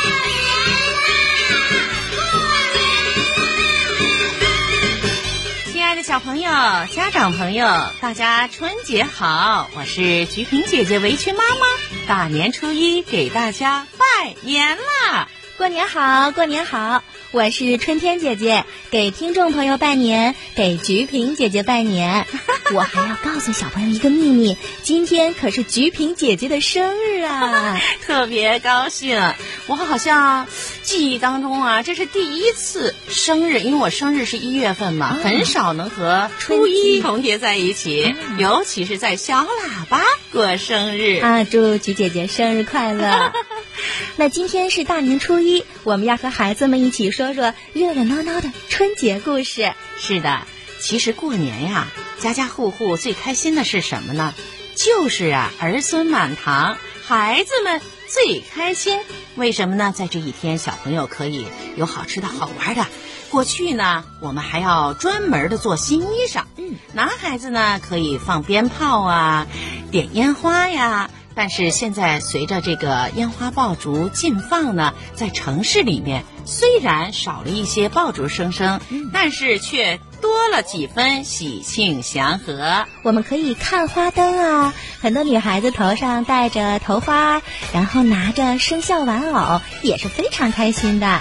过年啦，过年亲爱的小朋友、家长朋友，大家春节好！我是菊萍姐姐围裙妈妈，大年初一给大家拜年啦！过年好，过年好！我是春天姐姐，给听众朋友拜年，给菊萍姐姐拜年。我还要告诉小朋友一个秘密，今天可是菊萍姐姐的生日啊！特别高兴，我好像记忆当中啊，这是第一次生日，因为我生日是一月份嘛，很少能和初一重叠在一起，尤其是在小喇叭过生日啊！祝菊姐姐生日快乐！那今天是大年初一，我们要和孩子们一起说说热热闹闹的春节故事。是的，其实过年呀，家家户户最开心的是什么呢？就是啊，儿孙满堂，孩子们最开心。为什么呢？在这一天，小朋友可以有好吃的好玩的。过去呢，我们还要专门的做新衣裳。嗯，男孩子呢，可以放鞭炮啊，点烟花呀。但是现在随着这个烟花爆竹禁放呢，在城市里面虽然少了一些爆竹声声，但是却多了几分喜庆祥和。我们可以看花灯啊，很多女孩子头上戴着头花，然后拿着生肖玩偶，也是非常开心的。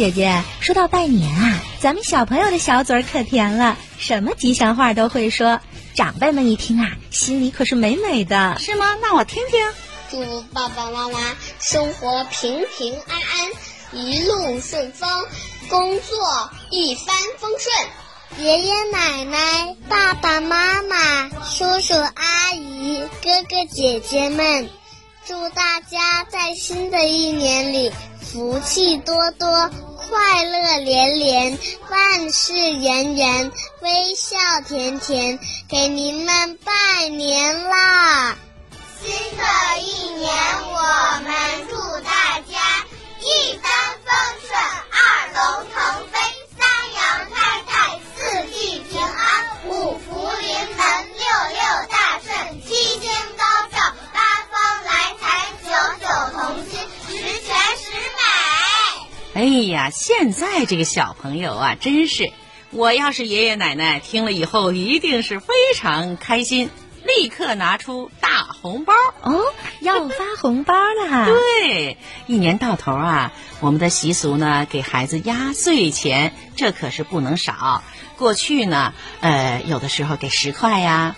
姐姐，说到拜年啊，咱们小朋友的小嘴儿可甜了，什么吉祥话都会说。长辈们一听啊，心里可是美美的，是吗？那我听听。祝爸爸妈妈生活平平安安，一路顺风，工作一帆风顺。爷爷奶奶、爸爸妈妈、叔叔阿姨、哥哥姐姐们，祝大家在新的一年里。福气多多，快乐连连，万事圆圆，微笑甜甜，给您们拜年啦！新的一年，我们祝大家一帆风顺，二龙腾飞，三阳开泰，四季平安，五福临门，六六大顺，七星高哎呀，现在这个小朋友啊，真是！我要是爷爷奶奶听了以后，一定是非常开心，立刻拿出大红包哦，要发红包啦。对，一年到头啊，我们的习俗呢，给孩子压岁钱，这可是不能少。过去呢，呃，有的时候给十块呀，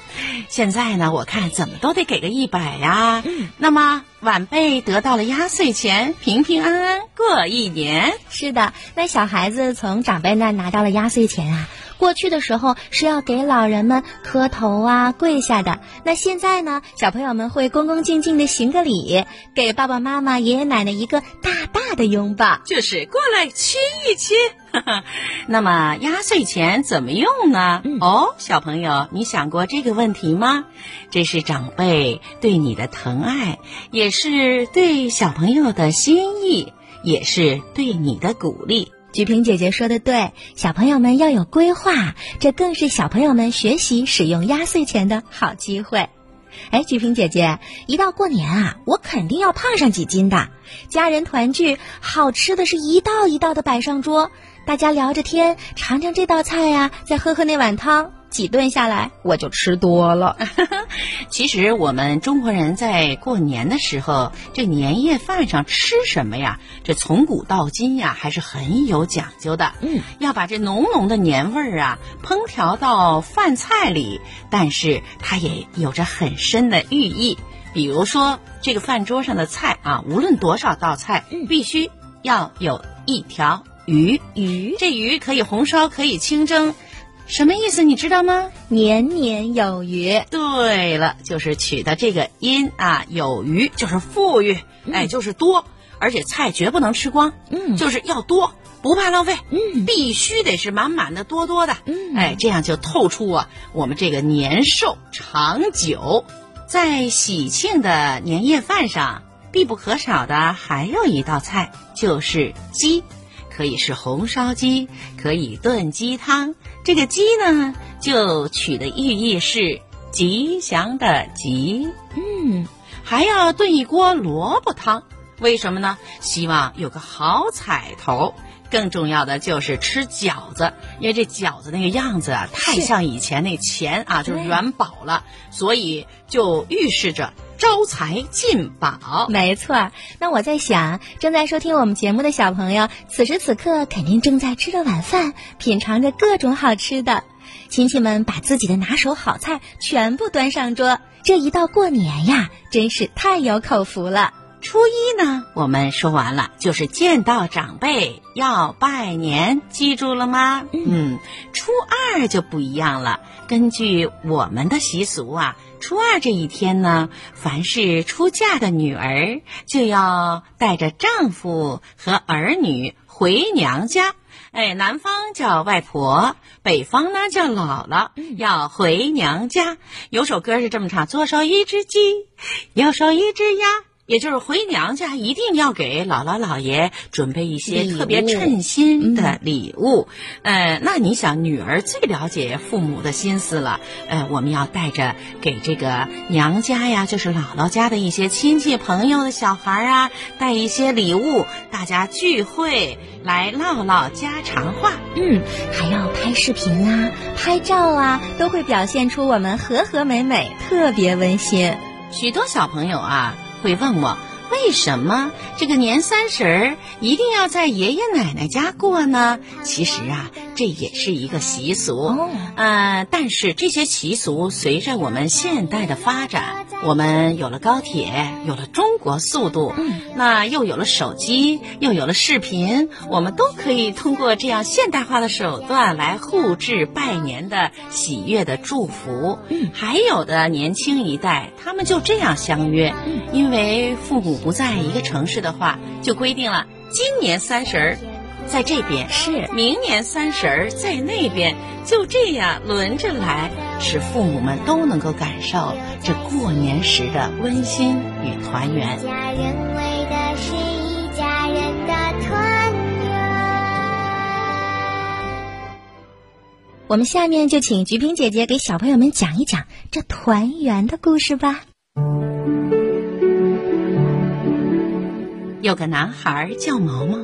现在呢，我看怎么都得给个一百呀。嗯，那么晚辈得到了压岁钱，平平安安过一年。是的，那小孩子从长辈那拿到了压岁钱啊。过去的时候是要给老人们磕头啊、跪下的，那现在呢？小朋友们会恭恭敬敬的行个礼，给爸爸妈妈、爷爷奶奶一个大大的拥抱，就是过来亲一亲。那么压岁钱怎么用呢？哦，小朋友，你想过这个问题吗？这是长辈对你的疼爱，也是对小朋友的心意，也是对你的鼓励。菊萍姐姐说的对，小朋友们要有规划，这更是小朋友们学习使用压岁钱的好机会。哎，菊萍姐姐，一到过年啊，我肯定要胖上几斤的。家人团聚，好吃的是一道一道的摆上桌，大家聊着天，尝尝这道菜呀，再喝喝那碗汤。几顿下来，我就吃多了。其实我们中国人在过年的时候，这年夜饭上吃什么呀？这从古到今呀，还是很有讲究的。嗯，要把这浓浓的年味儿啊，烹调到饭菜里，但是它也有着很深的寓意。比如说，这个饭桌上的菜啊，无论多少道菜，必须要有一条鱼。鱼，这鱼可以红烧，可以清蒸。什么意思？你知道吗？年年有余。对了，就是取的这个音啊，有余就是富裕，哎，就是多，而且菜绝不能吃光，嗯就是要多，不怕浪费，嗯必须得是满满的、多多的，嗯哎，这样就透出啊我们这个年寿长久。在喜庆的年夜饭上，必不可少的还有一道菜，就是鸡。可以是红烧鸡，可以炖鸡汤。这个鸡呢，就取的寓意是吉祥的吉。嗯，还要炖一锅萝卜汤，为什么呢？希望有个好彩头。更重要的就是吃饺子，因为这饺子那个样子啊，太像以前那钱啊，就是元宝了，所以就预示着招财进宝。没错儿。那我在想，正在收听我们节目的小朋友，此时此刻肯定正在吃着晚饭，品尝着各种好吃的。亲戚们把自己的拿手好菜全部端上桌，这一到过年呀，真是太有口福了。初一呢，我们说完了，就是见到长辈要拜年，记住了吗？嗯，初二就不一样了。根据我们的习俗啊，初二这一天呢，凡是出嫁的女儿就要带着丈夫和儿女回娘家。哎，南方叫外婆，北方呢叫姥姥，要回娘家。有首歌是这么唱：左手一只鸡，右手一只鸭。也就是回娘家一定要给姥姥姥爷准备一些特别称心的礼物。呃，那你想，女儿最了解父母的心思了。呃，我们要带着给这个娘家呀，就是姥姥家的一些亲戚朋友的小孩啊，带一些礼物，大家聚会来唠唠家常话。嗯，还要拍视频啊、拍照啊，都会表现出我们和和美美，特别温馨。许多小朋友啊会问我，为什么这个年三十儿一定要在爷爷奶奶家过呢？其实啊，这也是一个习俗。哦呃，但是这些习俗随着我们现代的发展，我们有了高铁，有了中国速度，嗯，那又有了手机，又有了视频，我们都可以通过这样现代化的手段来互致拜年的喜悦的祝福。嗯，还有的年轻一代，他们就这样相约，嗯因为父母不在一个城市的话，就规定了今年三十儿在这边，是明年三十儿在那边，就这样轮着来，使父母们都能够感受这过年时的温馨与团圆。家人为的是一家人的团圆。我们下面就请菊萍姐姐给小朋友们讲一讲这团圆的故事吧。有个男孩叫毛毛，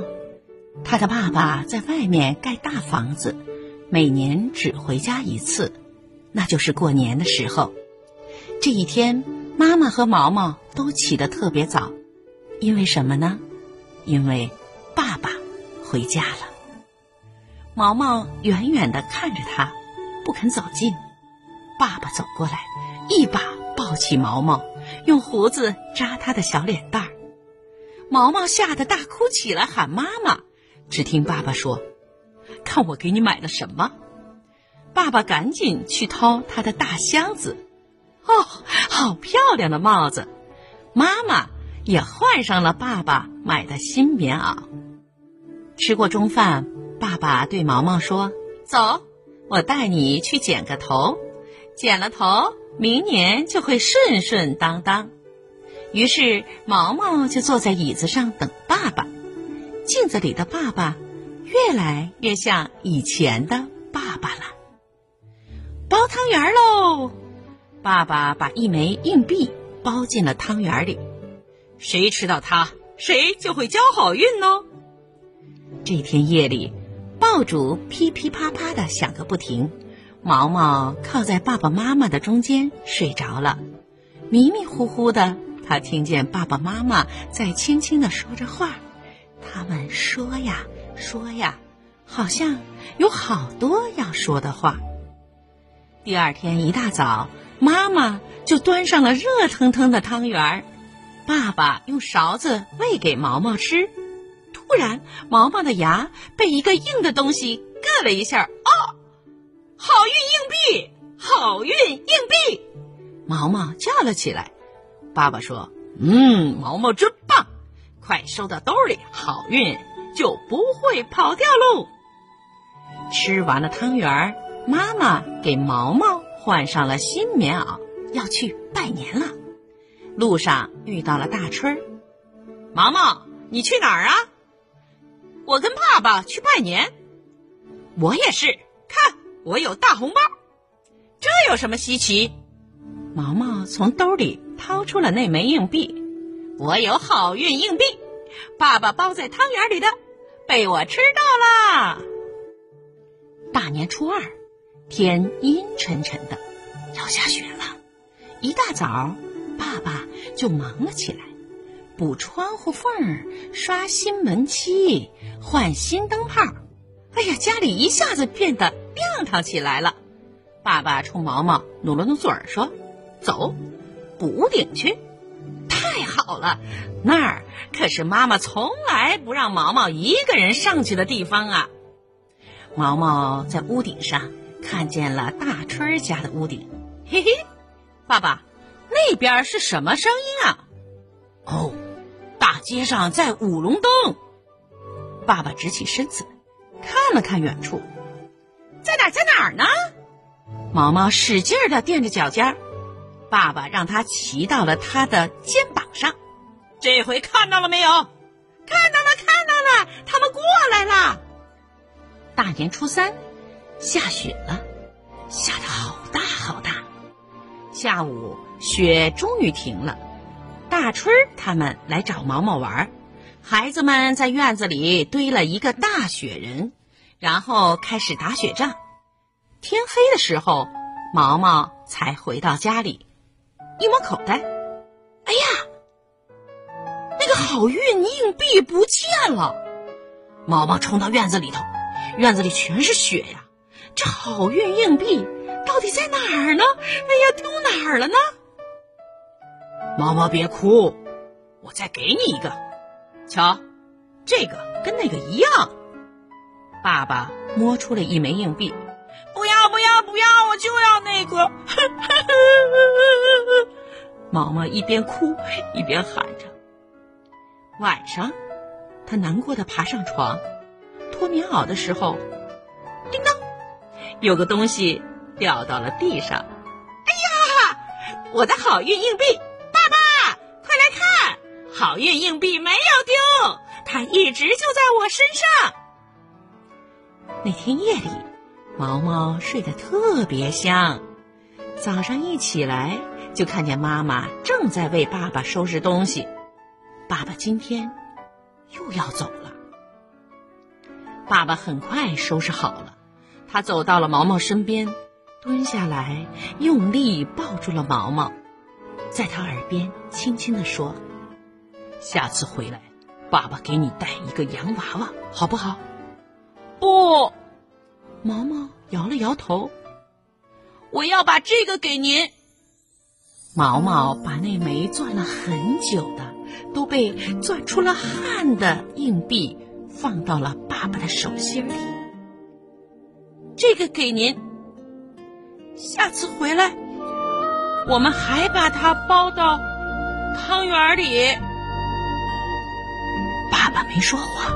他的爸爸在外面盖大房子，每年只回家一次，那就是过年的时候。这一天，妈妈和毛毛都起得特别早，因为什么呢？因为爸爸回家了。毛毛远远地看着他，不肯走近。爸爸走过来，一把抱起毛毛，用胡子扎他的小脸蛋儿。毛毛吓得大哭起来，喊妈妈。只听爸爸说：“看我给你买了什么。”爸爸赶紧去掏他的大箱子。哦，好漂亮的帽子！妈妈也换上了爸爸买的新棉袄。吃过中饭，爸爸对毛毛说：“走，我带你去剪个头，剪了头，明年就会顺顺当当。”于是毛毛就坐在椅子上等爸爸。镜子里的爸爸越来越像以前的爸爸了。包汤圆喽！爸爸把一枚硬币包进了汤圆里，谁吃到它，谁就会交好运哦。这天夜里，爆竹噼噼啪啪的响个不停，毛毛靠在爸爸妈妈的中间睡着了，迷迷糊糊的。他听见爸爸妈妈在轻轻的说着话，他们说呀说呀，好像有好多要说的话。第二天一大早，妈妈就端上了热腾腾的汤圆儿，爸爸用勺子喂给毛毛吃。突然，毛毛的牙被一个硬的东西硌了一下，啊！好运硬币，好运硬币！毛毛叫了起来。爸爸说：“嗯，毛毛真棒，快收到兜里，好运就不会跑掉喽。”吃完了汤圆，妈妈给毛毛换上了新棉袄，要去拜年了。路上遇到了大春儿，毛毛，你去哪儿啊？我跟爸爸去拜年。我也是，看。我有大红包，这有什么稀奇？毛毛从兜里掏出了那枚硬币。我有好运硬币，爸爸包在汤圆里的，被我吃到了。大年初二，天阴沉沉的，要下雪了。一大早，爸爸就忙了起来，补窗户缝儿刷新门漆，换新灯泡。哎呀，家里一下子变得亮堂起来了。爸爸冲毛毛努了努嘴儿，说：“走，补屋顶去。”太好了，那儿可是妈妈从来不让毛毛一个人上去的地方啊。毛毛在屋顶上看见了大春家的屋顶，嘿嘿，爸爸，那边是什么声音啊？哦，大街上在舞龙灯。爸爸直起身子。看了看远处，在哪儿，在哪儿呢？毛毛使劲儿的垫着脚尖，爸爸让他骑到了他的肩膀上。这回看到了没有？看到了，看到了，他们过来了。大年初三，下雪了，下的好大好大。下午雪终于停了，大春儿他们来找毛毛玩。孩子们在院子里堆了一个大雪人，然后开始打雪仗。天黑的时候，毛毛才回到家里，一摸口袋，哎呀，那个好运硬币不见了！毛毛冲到院子里头，院子里全是雪呀，这好运硬币到底在哪儿呢？哎呀，丢哪儿了呢？毛毛别哭，我再给你一个。瞧，这个跟那个一样。爸爸摸出了一枚硬币，不，我就要那个。毛毛一边哭一边喊着。晚上，他难过的爬上床，脱棉袄的时候，叮当，有个东西掉到了地上。哎呀，我的好运硬币！爸爸，快来看好运硬币没有丢，它一直就在我身上。那天夜里，毛毛睡得特别香。早上一起来，就看见妈妈正在为爸爸收拾东西。爸爸今天又要走了。爸爸很快收拾好了，他走到了毛毛身边，蹲下来，用力抱住了毛毛，在他耳边轻轻地说。下次回来，爸爸给你带一个洋娃娃，好不好？不，毛毛摇了摇头。我要把这个给您。毛毛把那枚攥了很久的、都被攥出了汗的硬币放到了爸爸的手心里。这个给您。下次回来，我们还把它包到汤圆里。爸爸没说话，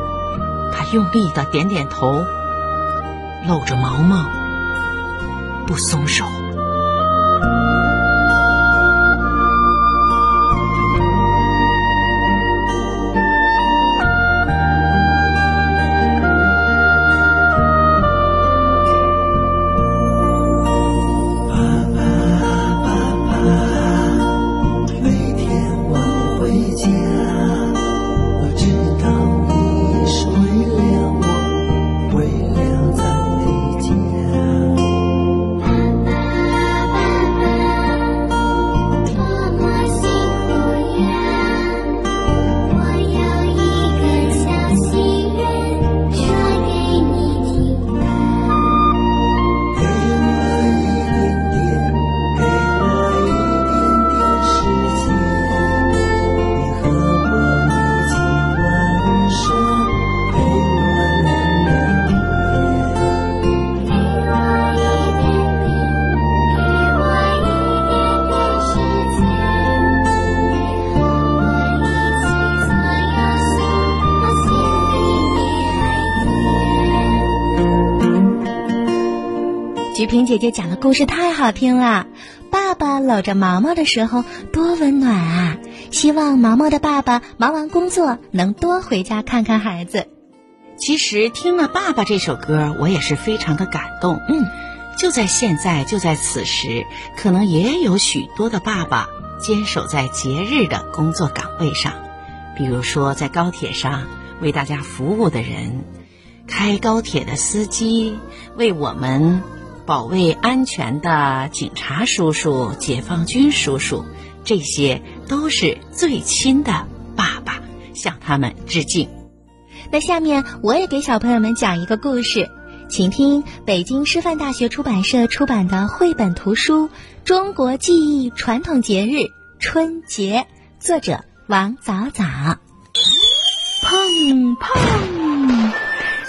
他用力的点点头，露着毛毛不松手。姐姐讲的故事太好听了，爸爸搂着毛毛的时候多温暖啊！希望毛毛的爸爸忙完工作能多回家看看孩子。其实听了《爸爸》这首歌，我也是非常的感动。嗯，就在现在，就在此时，可能也有许多的爸爸坚守在节日的工作岗位上，比如说在高铁上为大家服务的人。开高铁的司机，为我们保卫安全的警察叔叔、解放军叔叔，这些都是最亲的爸爸，向他们致敬。那下面我也给小朋友们讲一个故事，请听北京师范大学出版社出版的绘本图书《中国记忆传统节日春节》，作者王早早。砰砰。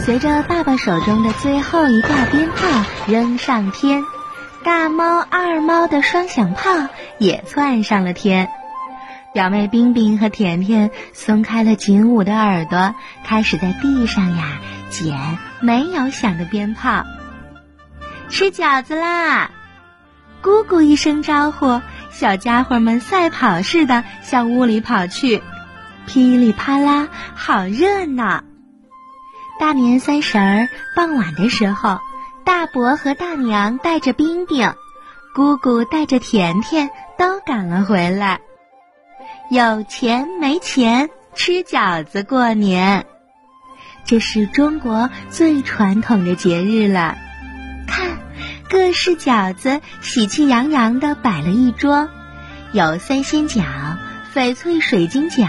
随着爸爸手中的最后一挂鞭炮扔上天，大猫、二猫的双响炮也窜上了天。表妹冰冰和甜甜松开了紧捂的耳朵，开始在地上呀捡没有响的鞭炮。吃饺子啦！姑姑一声招呼，小家伙们赛跑似的向屋里跑去，噼里啪啦，好热闹。大年三十儿傍晚的时候，大伯和大娘带着冰冰，姑姑带着甜甜都赶了回来。有钱没钱吃饺子过年，这是中国最传统的节日了。看，各式饺子喜气洋洋的摆了一桌，有三鲜饺、翡翠水晶饺、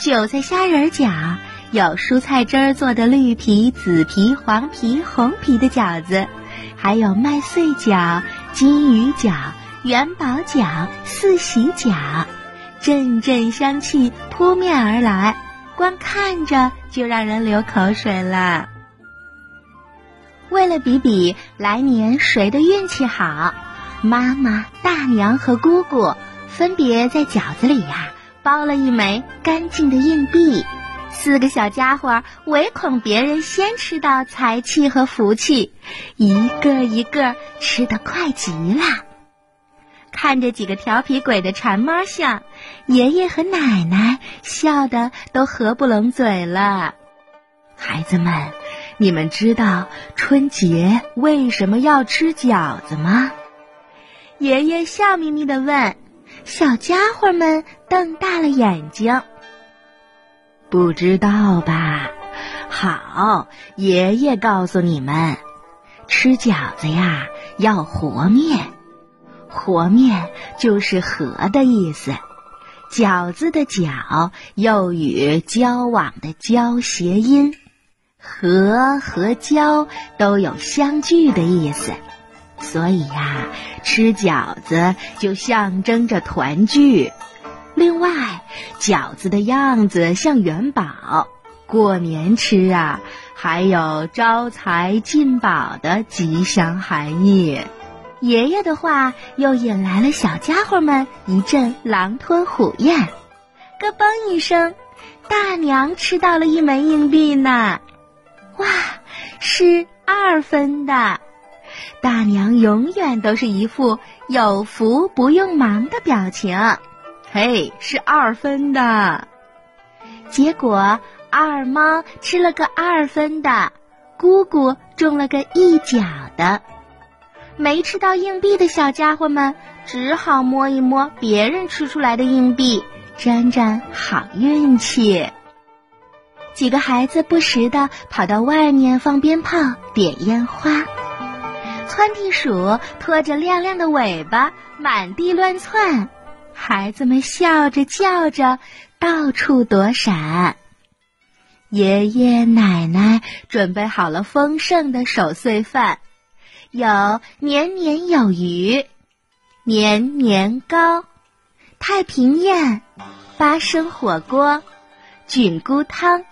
韭菜虾仁饺。有蔬菜汁儿做的绿皮、紫皮、黄皮、红皮的饺子，还有麦穗饺、金鱼饺、元宝饺、四喜饺，阵阵香气扑面而来，光看着就让人流口水了。为了比比来年谁的运气好，妈妈、大娘和姑姑分别在饺子里呀包了一枚干净的硬币。四个小家伙唯恐别人先吃到财气和福气，一个一个吃得快极了。看着几个调皮鬼的馋猫相，爷爷和奶奶笑得都合不拢嘴了。孩子们，你们知道春节为什么要吃饺子吗？爷爷笑眯眯地问，小家伙们瞪大了眼睛。不知道吧？好，爷爷告诉你们，吃饺子呀要和面，和面就是和的意思。饺子的饺又与交往的交谐音，和和交都有相聚的意思，所以呀，吃饺子就象征着团聚。另外，饺子的样子像元宝，过年吃啊，还有招财进宝的吉祥含义。爷爷的话又引来了小家伙们一阵狼吞虎咽。咯嘣一声，大娘吃到了一枚硬币呢！哇，是二分的！大娘永远都是一副有福不用忙的表情。嘿，是二分的，结果二猫吃了个二分的，姑姑中了个一角的，没吃到硬币的小家伙们只好摸一摸别人吃出来的硬币，沾沾好运气。几个孩子不时的跑到外面放鞭炮、点烟花，窜地鼠拖着亮亮的尾巴满地乱窜。孩子们笑着叫着，到处躲闪。爷爷奶奶准备好了丰盛的守岁饭，有年年有余、年年糕、太平宴、八生火锅、菌菇汤、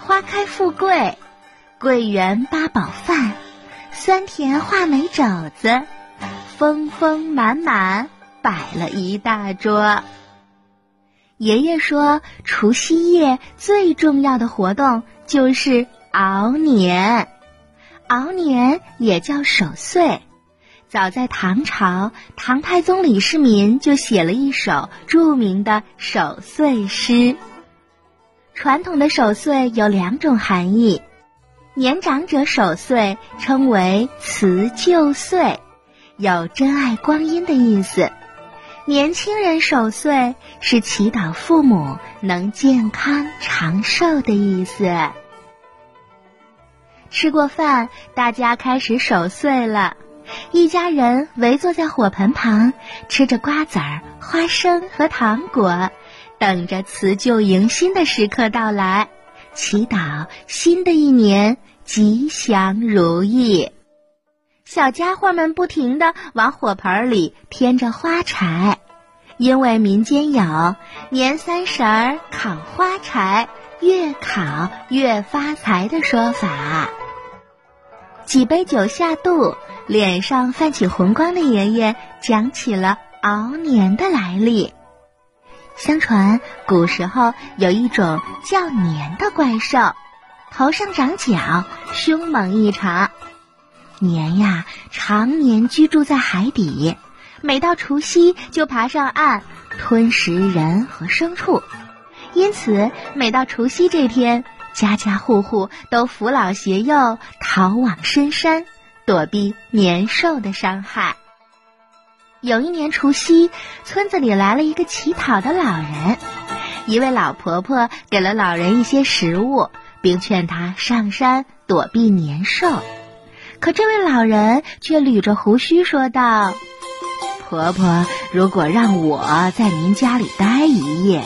花开富贵、桂圆八宝饭、酸甜话梅肘子，丰丰满满。摆了一大桌。爷爷说，除夕夜最重要的活动就是熬年，熬年也叫守岁，早在唐朝，唐太宗李世民就写了一首著名的守岁诗。传统的守岁有两种含义，年长者守岁称为辞旧岁，有珍爱光阴的意思；年轻人守岁是祈祷父母能健康长寿的意思。吃过饭，大家开始守岁了。一家人围坐在火盆旁，吃着瓜子儿、花生和糖果，等着辞旧迎新的时刻到来，祈祷新的一年吉祥如意。小家伙们不停地往火盆里添着花柴，因为民间有“年三十儿烤花柴，越烤越发财”的说法。几杯酒下肚，脸上泛起红光的爷爷讲起了熬年的来历。相传古时候有一种叫年的怪兽，头上长角，凶猛异常。年呀，常年居住在海底，每到除夕就爬上岸吞食人和牲畜，因此每到除夕这天。家家户户都扶老携幼逃往深山，躲避年兽的伤害。有一年除夕，村子里来了一个乞讨的老人，一位老婆婆给了老人一些食物，并劝他上山躲避年兽。可这位老人却捋着胡须说道：“婆婆，如果让我在您家里待一夜。”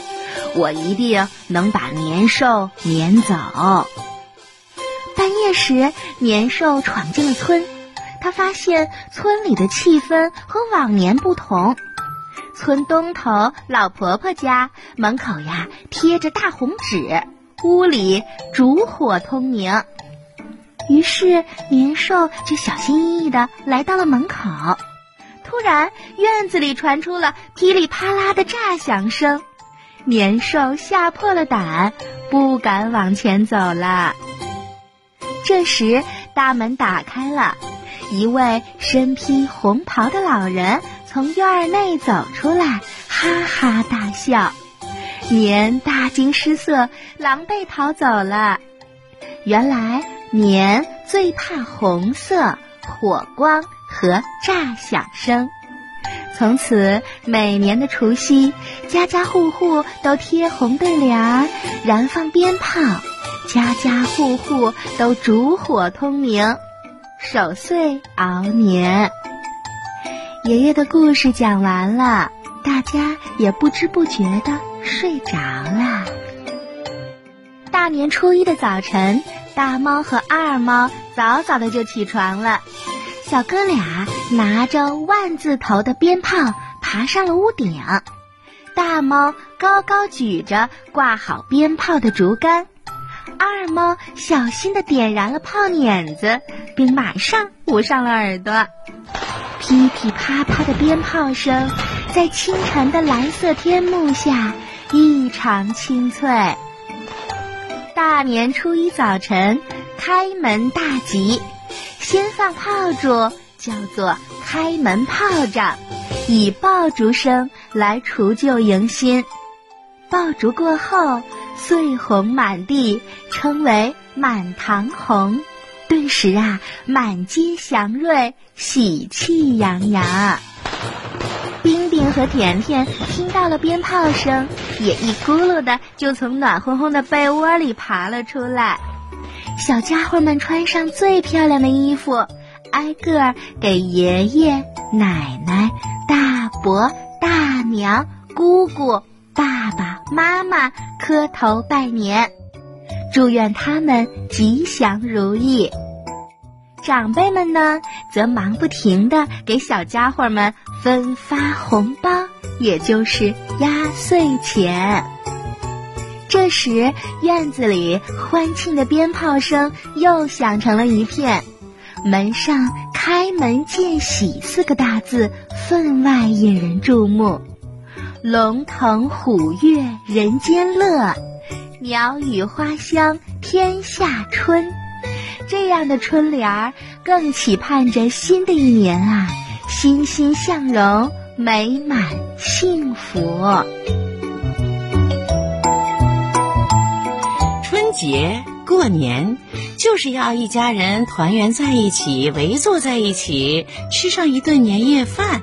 我一定能把年兽撵走。半夜时，年兽闯进了村，他发现村里的气氛和往年不同。村东头老婆婆家门口呀贴着大红纸，屋里烛火通明。于是年兽就小心翼翼地来到了门口。突然，院子里传出了噼里啪啦的炸响声。年兽吓破了胆，不敢往前走了。这时，大门打开了，一位身披红袍的老人从院内走出来，哈哈大笑。年大惊失色，狼狈逃走了。原来，年最怕红色、火光和炸响声。从此，每年的除夕，家家户户都贴红对联儿，燃放鞭炮，家家户户都烛火通明，守岁熬年。爷爷的故事讲完了，大家也不知不觉的睡着了。大年初一的早晨，大猫和二猫早早的就起床了。小哥俩拿着万字头的鞭炮爬上了屋顶，大猫高高举着挂好鞭炮的竹竿，二猫小心地点燃了炮碾子，并马上捂上了耳朵。噼噼啪啪的鞭炮声在清晨的蓝色天幕下异常清脆。大年初一早晨，开门大吉。先放炮竹，叫做开门炮仗，以爆竹声来除旧迎新。爆竹过后，碎红满地，称为满堂红。顿时啊，满街祥瑞，喜气洋洋。冰冰和甜甜听到了鞭炮声，也一咕噜的就从暖烘烘的被窝里爬了出来。小家伙们穿上最漂亮的衣服，挨个儿给爷爷、奶奶、大伯、大娘、姑姑、爸爸妈妈磕头拜年，祝愿他们吉祥如意。长辈们呢，则忙不停地给小家伙们分发红包，也就是压岁钱。这时，院子里欢庆的鞭炮声又响成了一片，门上“开门见喜”四个大字分外引人注目。龙腾虎跃人间乐，鸟语花香天下春。这样的春联儿，更期盼着新的一年啊，欣欣向荣，美满幸福。春节过年就是要一家人团圆在一起，围坐在一起，吃上一顿年夜饭，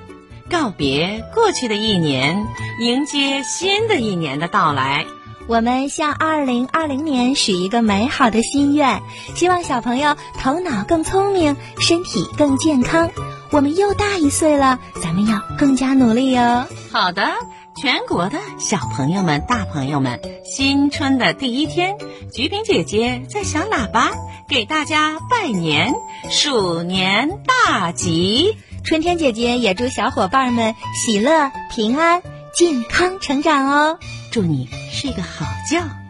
告别过去的一年，迎接新的一年的到来。我们向二零二零年许一个美好的心愿，希望小朋友头脑更聪明，身体更健康。我们又大一岁了，咱们要更加努力哟。好的，全国的小朋友们、大朋友们，新春的第一天，菊萍姐姐在小喇叭给大家拜年，鼠年大吉。春天姐姐也祝小伙伴们喜乐、平安、健康成长哦。祝你睡个好觉。